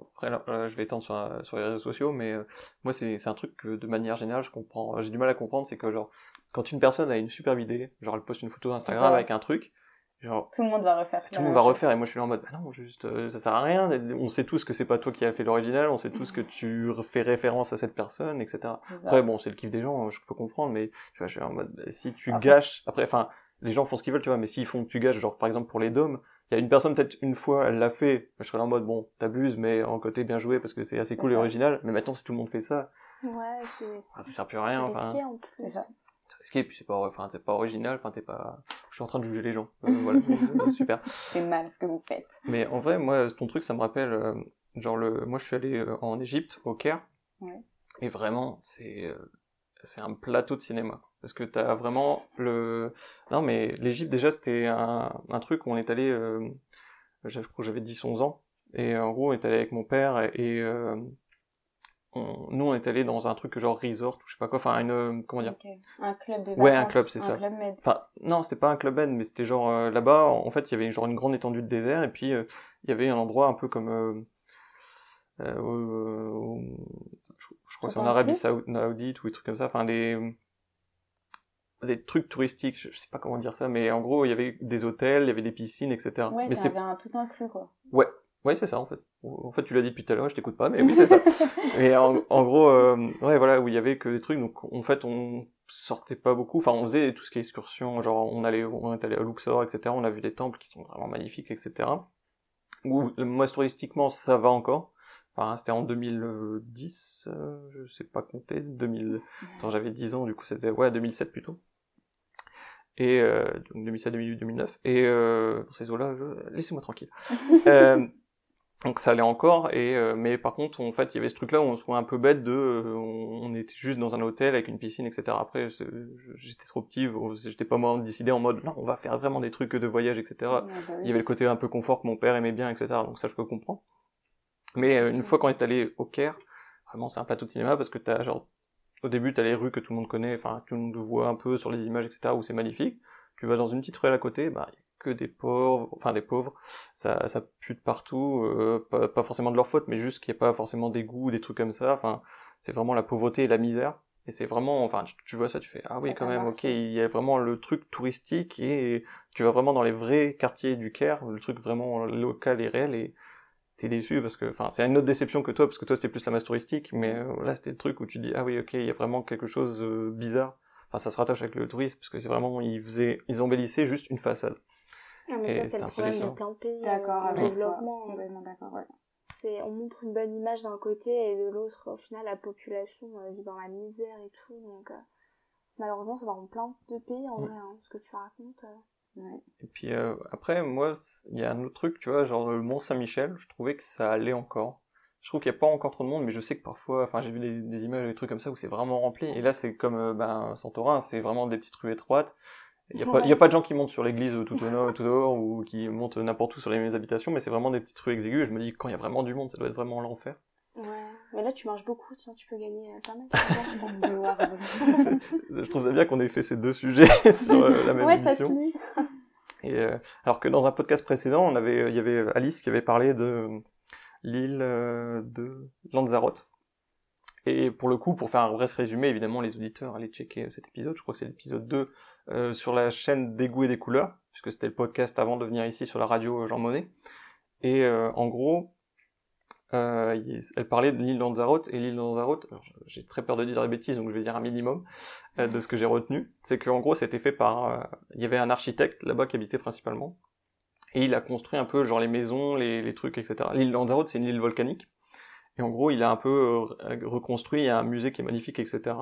Après, là, là, je vais étendre sur, euh, sur les réseaux sociaux, mais euh, moi, c'est c'est un truc que, de manière générale, je comprends. J'ai du mal à comprendre, c'est que, genre, quand une personne a une superbe idée, genre, elle poste une photo Instagram avec un truc, genre, Tout le monde va refaire. tout le monde va refaire, et moi, je suis là en mode, bah non, juste, euh, ça sert à rien, on sait tous que c'est pas toi qui as fait l'original, on sait tous que tu fais référence à cette personne, etc. Après, bon, c'est le kiff des gens, je peux comprendre, mais tu vois, je suis en mode, bah, si tu Après- gâches, après, enfin, les gens font ce qu'ils veulent, tu vois, mais s'ils font que tu gâches, genre, par exemple, pour les dômes, il y a une personne, peut-être une fois, elle l'a fait, je serais là en mode, bon, t'abuses, mais en côté bien joué, parce que c'est assez cool et original, mais maintenant, si tout le monde fait ça, Ouais, c'est ah, ça sert plus à rien, c'est enfin, risqué en plus. C'est ça. c'est risqué, puis c'est pas, enfin, c'est pas original, enfin, t'es pas, je suis en train de juger les gens, Euh, voilà, Euh, super. C'est mal ce que vous faites. Mais en vrai, moi, ton truc, ça me rappelle, euh, genre le, moi, je suis allé euh, en Égypte, au Caire, Ouais. et vraiment, c'est, euh, c'est un plateau de cinéma, parce que t'as vraiment le, non mais l'Égypte déjà, c'était un, un truc où on est allé, euh, je crois que j'avais 10-11 ans, et en gros, on est allé avec mon père et euh, on- nous, on est allé dans un truc genre resort, ou je sais pas quoi, enfin une, comment dire? Un club de Ouais, un club, c'est ça. Un club med. Enfin, non, c'était pas un club med, mais c'était genre euh, là-bas, en fait, il y avait genre une grande étendue de désert, et puis euh, il y avait un endroit un peu comme. Euh, euh, je, je crois que c'est en Arabie Saoudite ou des trucs comme ça, enfin des. Des trucs touristiques, je sais pas comment dire ça, mais en gros, il y avait des hôtels, il y avait des piscines, etc. Ouais, mais c'était. un tout inclus quoi. Ouais, c'est ça en fait. En fait, tu l'as dit depuis tout à l'heure, je t'écoute pas, mais oui, c'est ça. Et en, en gros, euh, ouais, voilà, où il y avait que des trucs, donc en fait, on sortait pas beaucoup. Enfin, on faisait tout ce qui est excursion, genre on allait, on est allé à Luxor, etc. On a vu des temples qui sont vraiment magnifiques, etc. Ou moi, touristiquement, ça va encore. Enfin, c'était en 2010, euh, je sais pas compter, 2000. Attends, j'avais 10 ans, du coup, c'était ouais 2007 plutôt. Et euh, donc 2007, 2008, 2009. Et euh, dans ces eaux-là, je... laissez-moi tranquille. euh, donc ça allait encore, et euh, mais par contre, en fait, il y avait ce truc-là où on se trouvait un peu bête de, on, était juste dans un hôtel avec une piscine, etc. Après, j'étais trop petit, j'étais pas moi décidé en mode, non, on va faire vraiment des trucs de voyage, etc. Ouais, bah oui. Il y avait le côté un peu confort que mon père aimait bien, etc. Donc ça, je peux comprendre. Mais euh, une fois qu'on est allé au Caire, vraiment, c'est un plateau de cinéma parce que t'as genre, au début, t'as les rues que tout le monde connaît, enfin, tout le monde voit un peu sur les images, etc. où c'est magnifique. Tu vas dans une petite ruelle à côté, bah, y a que des pauvres, enfin des pauvres, ça, ça pue de partout, euh, pas, pas forcément de leur faute, mais juste qu'il n'y a pas forcément d'égout, des trucs comme ça. Enfin, c'est vraiment la pauvreté et la misère. Et c'est vraiment, enfin, tu, vois ça, tu fais, ah oui, quand même, ok, il y a vraiment le truc touristique et tu vas vraiment dans les vrais quartiers du Caire, le truc vraiment local et réel et t'es déçu parce que, enfin, c'est une autre déception que toi, parce que toi c'était plus la masse touristique, mais euh, là c'était le truc où tu dis, ah oui, ok, il y a vraiment quelque chose euh, bizarre. Enfin, ça se rattache avec le tourisme, parce que c'est vraiment, ils faisaient, ils embellissaient juste une façade. Ah, mais Et ça, c'est le problème de plein de pays. D'accord, euh, avec toi. développement. Complètement d'accord, ouais. C'est, on montre une bonne image d'un côté et de l'autre, au final, la population euh, vit dans la misère et tout. Donc, euh, malheureusement, ça va dans plein de pays en Ouais. vrai, hein, ce que tu racontes. euh. Ouais. Et puis euh, après, moi, il y a un autre truc, tu vois, genre le Mont Saint-Michel, je trouvais que ça allait encore. Je trouve qu'il n'y a pas encore trop de monde, mais je sais que parfois, enfin, j'ai vu des, des images, des trucs comme ça où c'est vraiment rempli. Et là, c'est comme euh, ben, Santorin, c'est vraiment des petites rues étroites. Il n'y a, pas- il y a pas de gens qui montent sur l'église tout au nord, tout dehors, ou qui montent n'importe où sur les habitations, mais c'est vraiment des petites rues exiguës. Je me dis, quand il y a vraiment du monde, ça doit être vraiment l'enfer. Mais là, tu marches beaucoup, tiens, tu peux gagner euh, pas mal je pense. Je trouve ça bien qu'on ait fait ces deux sujets sur euh, la même ouais, ça se émission. lit. Et euh, alors que dans un podcast précédent, on avait, il y avait Alice qui avait parlé de l'île de Lanzarote. Et pour le coup, pour faire un vrai résumé, évidemment, les auditeurs, allez checker cet épisode, je crois que c'est l'épisode 2, euh, sur la chaîne des goûts et des couleurs, puisque c'était le podcast avant de venir ici sur la radio Jean Monnet. Et euh, en gros, euh, elle parlait de l'île Lanzarote, et l'île Lanzarote, j'ai très peur de dire des bêtises, donc je vais dire un minimum euh, de ce que j'ai retenu, c'est qu'en gros, c'était fait par... euh, il y avait un architecte là-bas qui habitait principalement, et il a construit un peu genre les maisons, les, trucs, etc. L'île Lanzarote, c'est une île volcanique, et en gros, il a un peu euh, reconstruit, un musée qui est magnifique, etc.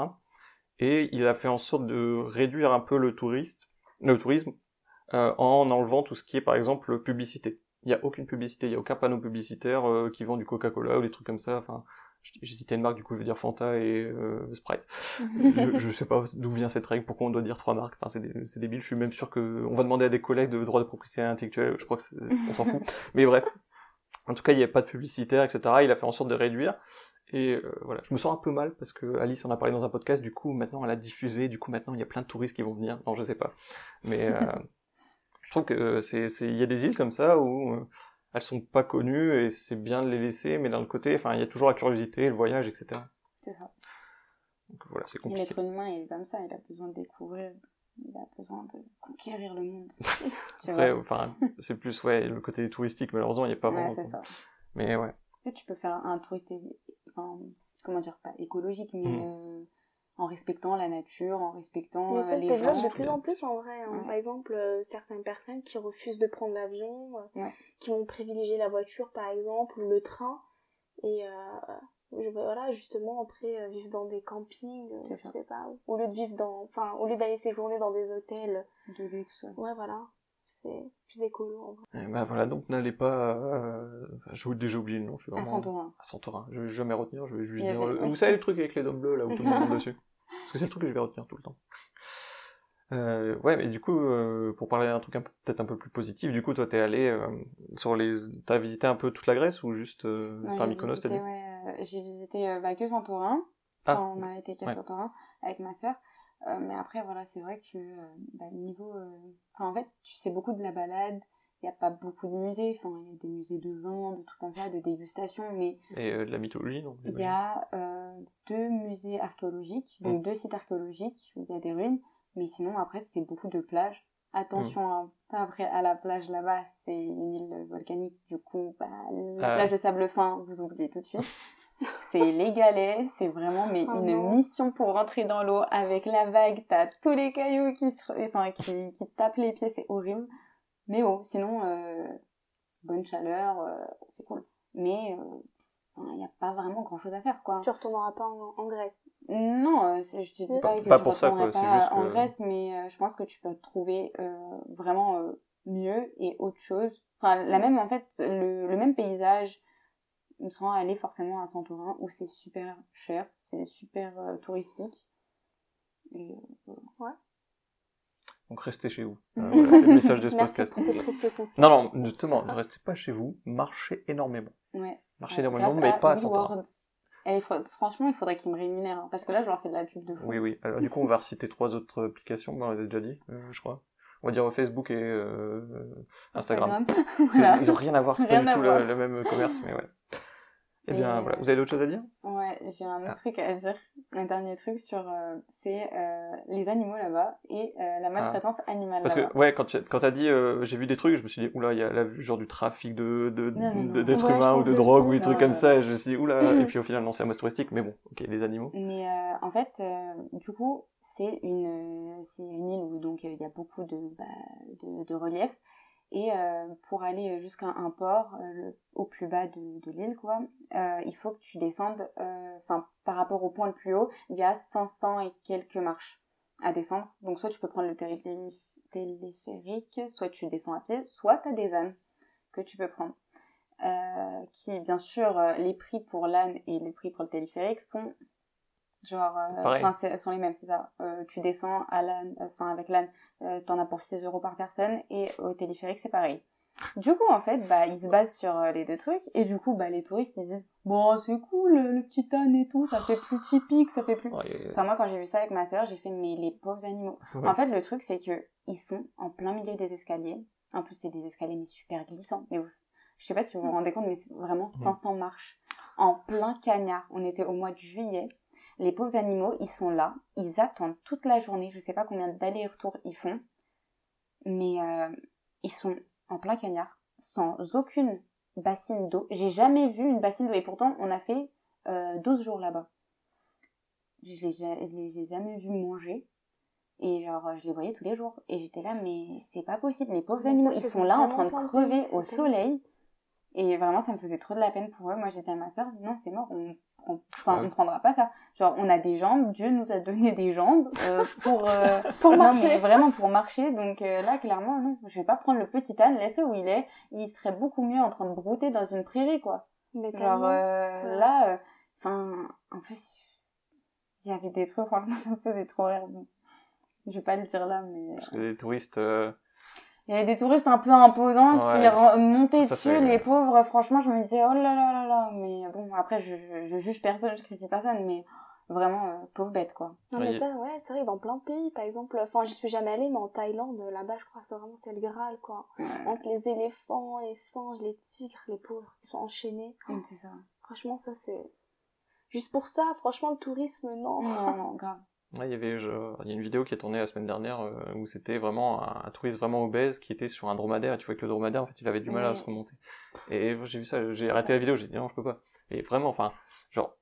Et il a fait en sorte de réduire un peu le touriste, le tourisme, en enlevant tout ce qui est, par exemple, publicité. Il y a aucune publicité, il y a aucun panneau publicitaire euh, qui vend du Coca-Cola ou des trucs comme ça. Enfin, j'ai cité une marque, du coup, je veux dire Fanta et euh, Sprite. je, je sais pas d'où vient cette règle, pourquoi on doit dire trois marques. Enfin, c'est dé- c'est débile. Je suis même sûr que on va demander à des collègues de droit de propriété intellectuelle. Je crois que c'est- on s'en fout. Mais bref. En tout cas, il n'y a pas de publicitaire, etc. Il a fait en sorte de réduire. Et euh, voilà, je me sens un peu mal parce que Alice en a parlé dans un podcast. Du coup, maintenant, elle a diffusé. Du coup, maintenant, il y a plein de touristes qui vont venir. Non, je sais pas. Mais euh, je trouve que c'est, c'est, il y a des îles comme ça où euh, elles sont pas connues et c'est bien de les laisser. Mais d'un côté, enfin, il y a toujours la curiosité, le voyage, etc. C'est ça. Donc voilà, c'est compliqué. L'être humain, il est comme ça, il a besoin de découvrir, il a besoin de conquérir le monde. Après, enfin, c'est plus ouais le côté touristique. Malheureusement, il n'y a pas Ouais, vraiment. ça. Mais ouais. En fait, tu peux faire un touriste, enfin, comment dire, pas écologique, mais Mm. euh, en respectant la nature, en respectant Mais euh, ça les gens. de plus en plus en vrai. hein. Ouais. Par exemple, euh, certaines personnes qui refusent de prendre l'avion, euh, Ouais. qui vont privilégier la voiture par exemple, ou le train, et euh, voilà, justement après vivre dans des campings, je ça. sais pas, au lieu de vivre dans, enfin, au lieu d'aller séjourner dans des hôtels, De luxe. ouais voilà, c'est plus écolo en vrai. Et bah voilà, donc n'allez pas. Euh... J'ai déjà oublié le nom. Je suis À vraiment... Santorin. à Santorin. Je vais jamais retenir, je vais juste dire. le- Vous savez le truc avec les dômes bleus là où tout le monde monte dessus? Parce que c'est le truc que je vais retenir tout le temps. Euh, ouais, mais du coup, euh, pour parler d'un truc peut-être un peu plus positif, du coup, toi, t'es allé euh, sur les, t'as visité un peu toute la Grèce ou juste euh, Ouais, par Mykonos, t'as dit? ouais, J'ai visité bah, que Santorin, Ah, quand on a été qu'à ouais. Santorin avec ma sœur. Euh, mais après, voilà, c'est vrai que euh, bah, niveau. euh, en fait, tu sais beaucoup de la balade. Il n'y a pas beaucoup de musées. Enfin, il y a des musées de vin, de trucs comme ça, de dégustation. Mais et euh, de la mythologie, non il y a euh, deux musées archéologiques, donc deux sites archéologiques où il y a des ruines. Mais sinon, après, c'est beaucoup de plages. Attention, hein, pas après à la plage là-bas, c'est une île volcanique. Du coup, bah, la Ah. plage de sable fin, vous oubliez tout de suite. C'est les galets, c'est vraiment mais Oh une non. mission pour rentrer dans l'eau avec la vague. T'as tous les cailloux qui se, enfin qui, qui te tapent les pieds, c'est horrible. Mais bon, sinon euh, bonne chaleur, euh, c'est cool. Mais il n'y a pas vraiment grand chose à faire quoi. Tu retourneras pas en, en Grèce. Non, euh, je te dis pas que Pas je pour ça, retournerai quoi, pas juste en que- Grèce, mais euh, je pense que tu peux trouver euh, vraiment euh, mieux et autre chose. Enfin, la même en fait, le, le même paysage sans aller forcément à Santorin où c'est super cher, c'est super euh, touristique. Et, euh, Donc restez chez vous. Euh, voilà, c'est le message de ce podcast. Non, non, justement, ne restez pas chez vous, marchez énormément. ouais. Marchez Ouais, énormément, mais à pas à Santorin. Et faut- franchement, il faudrait qu'ils me rémunèrent hein, parce que là, je leur fais de la pub de fou. Oui, oui. Alors du coup, on va reciter trois autres applications, on les a déjà dit, euh, je crois. On va dire Facebook et euh, Instagram. Voilà. Ils ont rien à voir, c'est pas du tout le, le même commerce, mais ouais. Eh bien, voilà. Vous avez d'autres choses à dire? Ouais, j'ai un autre Ah. truc à dire. Un dernier truc sur euh, c'est euh, les animaux là-bas et euh, la maltraitance animale Ah. Parce que, ouais, quand tu quand t'as dit, j'ai vu des trucs, je me suis dit, oula, il y a là, genre du trafic de, d'êtres Ouais, humains ou de drogue ou des trucs comme ça, et je me suis dit, oula, et puis au final, non, c'est un mode touristique, mais bon, ok, des animaux. Mais en fait, du coup, c'est une, c'est une île où donc il y a beaucoup de, bah, de, de relief. Et euh, pour aller jusqu'à un port, euh, au plus bas de, l'île, quoi, euh, il faut que tu descendes, enfin, par rapport au point le plus haut, il y a 500 et quelques marches à descendre. Donc, soit tu peux prendre le téléphérique, soit tu descends à pied, soit tu as des ânes que tu peux prendre. Qui, bien sûr, les prix pour l'âne et les prix pour le téléphérique sont genre, euh, enfin, c'est- sont les mêmes, c'est ça. Euh, tu descends à l'âne, enfin, avec l'âne, euh, t'en as pour 6 euros par personne, et au téléphérique, c'est pareil. Du coup, en fait, bah, ils se basent sur euh, les deux trucs, et du coup, bah, les touristes, ils disent, bon, c'est cool, le, petit âne et tout, ça fait plus typique, ça fait plus... Ouais, Enfin, moi, quand j'ai vu ça avec ma sœur, j'ai fait, mais les pauvres animaux. En fait, le truc, c'est que ils sont en plein milieu des escaliers. En plus, c'est des escaliers, mais super glissants. Mais vous, je sais pas si vous vous rendez compte, mais c'est vraiment 500 marches. En plein cagnard. On était au mois de juillet. Les pauvres animaux, ils sont là. Ils attendent toute la journée. Je sais pas combien d'allers-retours ils font. Mais euh, ils sont en plein cagnard. Sans aucune bassine d'eau. J'ai jamais vu une bassine d'eau. Et pourtant, on a fait euh, 12 jours là-bas. Je les, ai jamais vus manger. Et genre, je les voyais tous les jours. Et j'étais là, mais c'est pas possible. Les pauvres Mais animaux, ça, ils sont là en train de crever au soleil. Et vraiment, ça me faisait trop de la peine pour eux. Moi, j'ai dit à ma sœur, non, c'est mort, on prend, enfin, Ouais. on prendra pas ça. Genre, on a des jambes, Dieu nous a donné des jambes euh, pour euh, Pour non, marcher. mais vraiment pour marcher. Donc euh, là, clairement, non, je vais pas prendre le petit âne, laisse-le où il est. Il serait beaucoup mieux en train de brouter dans une prairie, quoi. Mais Genre euh, là, euh, enfin, en plus, il y avait des trucs, franchement, ça me faisait trop rire. Je vais pas le dire là, mais Parce que les touristes, euh, il y avait des touristes un peu imposants qui Ouais. montaient Ça, dessus, les pauvres. Franchement, je me disais, oh là là là là. Mais bon, après, je, je, je juge personne, je critique personne, mais vraiment, euh, pauvre bête, quoi. Non, mais ça, ouais, c'est vrai, dans plein de pays, par exemple, enfin, j'y suis jamais allée, mais en Thaïlande, là-bas, je crois que c'est vraiment, c'est le Graal, quoi. Entre les éléphants, les singes, les tigres, les pauvres, qui sont enchaînés. Mm, C'est ça. Franchement, ça, c'est. Juste pour ça, franchement, le tourisme, non. Non, non, grave. Ouais, il y avait, je- il y a une vidéo qui est tournée la semaine dernière euh, où c'était vraiment un, un touriste vraiment obèse qui était sur un dromadaire et tu vois que le dromadaire en fait il avait du mal à se remonter. Et j'ai vu ça, j'ai arrêté la vidéo, j'ai dit non je peux pas. Et vraiment, enfin, genre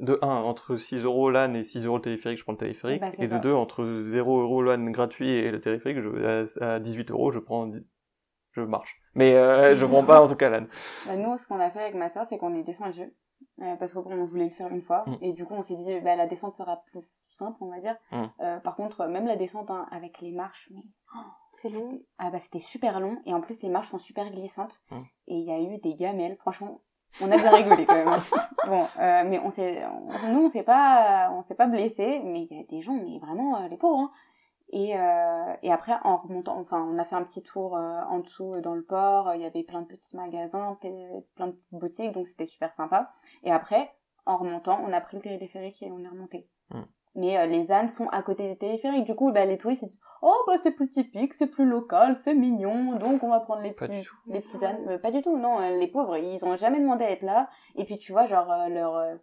de 1 entre 6 euros l'âne et 6 euros le téléphérique, je prends le téléphérique. Bah, et de ça. 2 entre 0 euros l'âne gratuit et le téléphérique, je, à, à 18 euros je prends, je marche. Mais euh, je prends pas en tout cas l'âne. Bah, nous, ce qu'on a fait avec ma soeur, c'est qu'on est descendu. Euh, parce qu'on voulait le faire une fois. Mm. Et du coup, on s'est dit, bah, la descente sera plus simple, on va dire. Mm. Euh, par contre, même la descente hein, avec les marches, mais C'est long. C'était- Ah bah c'était super long et en plus les marches sont super glissantes Hum. et il y a eu des gamelles. Franchement, on a bien rigolé quand même. Bon, euh, mais on s'est, nous on s'est pas, on s'est pas blessé, mais il y a des gens, mais vraiment euh, les pauvres. Hein. Et, euh, et après en remontant, enfin on a fait un petit tour euh, en dessous euh, dans le port. Il y avait plein de petits magasins, plein de petites boutiques, donc c'était super sympa. Et après en remontant, on a pris le téléphérique et on est remonté. Hum. Mais euh, les ânes sont à côté des téléphériques. Du coup, bah, les touristes ils disent Oh, bah c'est plus typique, c'est plus local, c'est mignon, donc on va prendre les petits, les petits ânes. Euh, pas du tout, non. Les pauvres, ils ont jamais demandé à être là. Et puis tu vois, genre, leur, euh,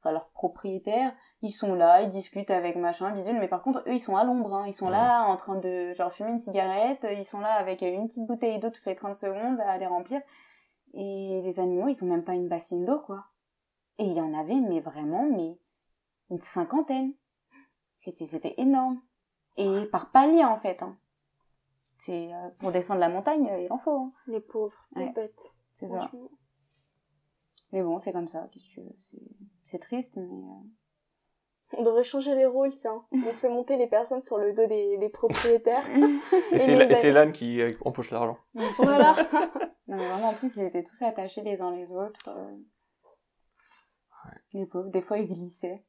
enfin, leurs propriétaires, ils sont là, ils discutent avec machin, bidule, mais par contre, eux, ils sont à l'ombre. Hein. Ils sont là en train de, genre, fumer une cigarette. Ils sont là avec une petite bouteille d'eau toutes les 30 secondes à les remplir. Et les animaux, ils ont même pas une bassine d'eau, quoi. Et il y en avait, mais vraiment, mais une cinquantaine. C'était, énorme. Et par palier, en fait. Hein. C'est, euh, pour descendre la montagne, euh, il en faut. Hein. Les pauvres, les Ouais. bêtes. C'est ça. Mais bon, c'est comme ça. c'est triste, mais... euh, On devrait changer les rôles, tiens. On fait monter les personnes sur le dos des, des propriétaires. Et Et c'est l'âne qui euh, empoche l'argent. voilà. Non, mais vraiment, en plus, ils étaient tous attachés les uns les autres. Les pauvres, des fois, ils glissaient.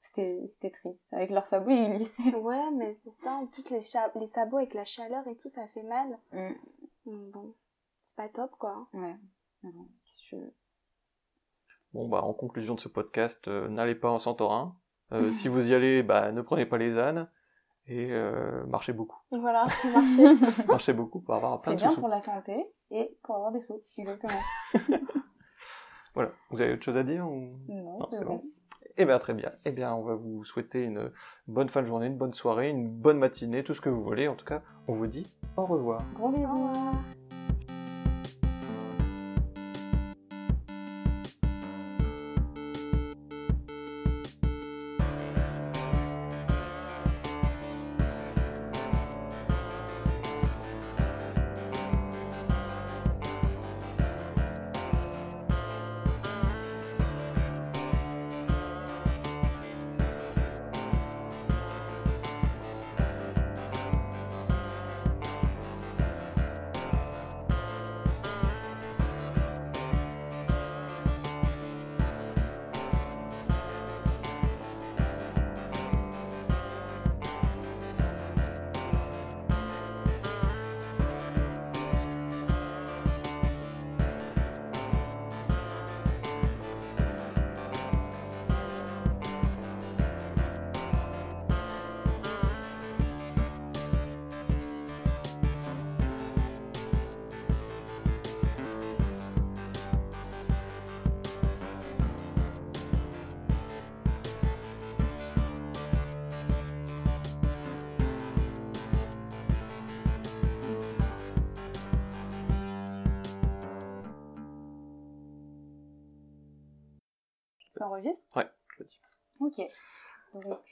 C'était, c'était triste. Avec leurs sabots, ils glissaient. Ouais, mais c'est ça. En plus, les, les sabots avec la chaleur et tout, ça fait mal. Mm. Bon, c'est pas top, quoi. Ouais. Bon, bah, en conclusion de ce podcast, euh, n'allez pas en Santorin. Euh, si vous y allez, bah, ne prenez pas les ânes. Et euh, marchez beaucoup. Voilà, marcher. Marchez beaucoup pour avoir plein C'est de bien sous. pour la santé et pour avoir des sous. Exactement. Voilà. Vous avez autre chose à dire ou... Non, Non, c'est c'est bon. bon. Eh bien, très bien. Eh bien, on va vous souhaiter une bonne fin de journée, une bonne soirée, une bonne matinée, tout ce que vous voulez. En tout cas, on vous dit au revoir. Gros bisous.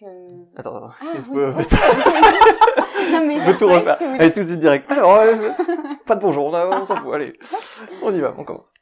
Euh... Attends, attends. Ah, il oui. faut, non, mais il faut tout je refaire. Allez, tout de suite direct. Alors, euh, pas de bonjour, on s'en fout, allez. On y va, on commence.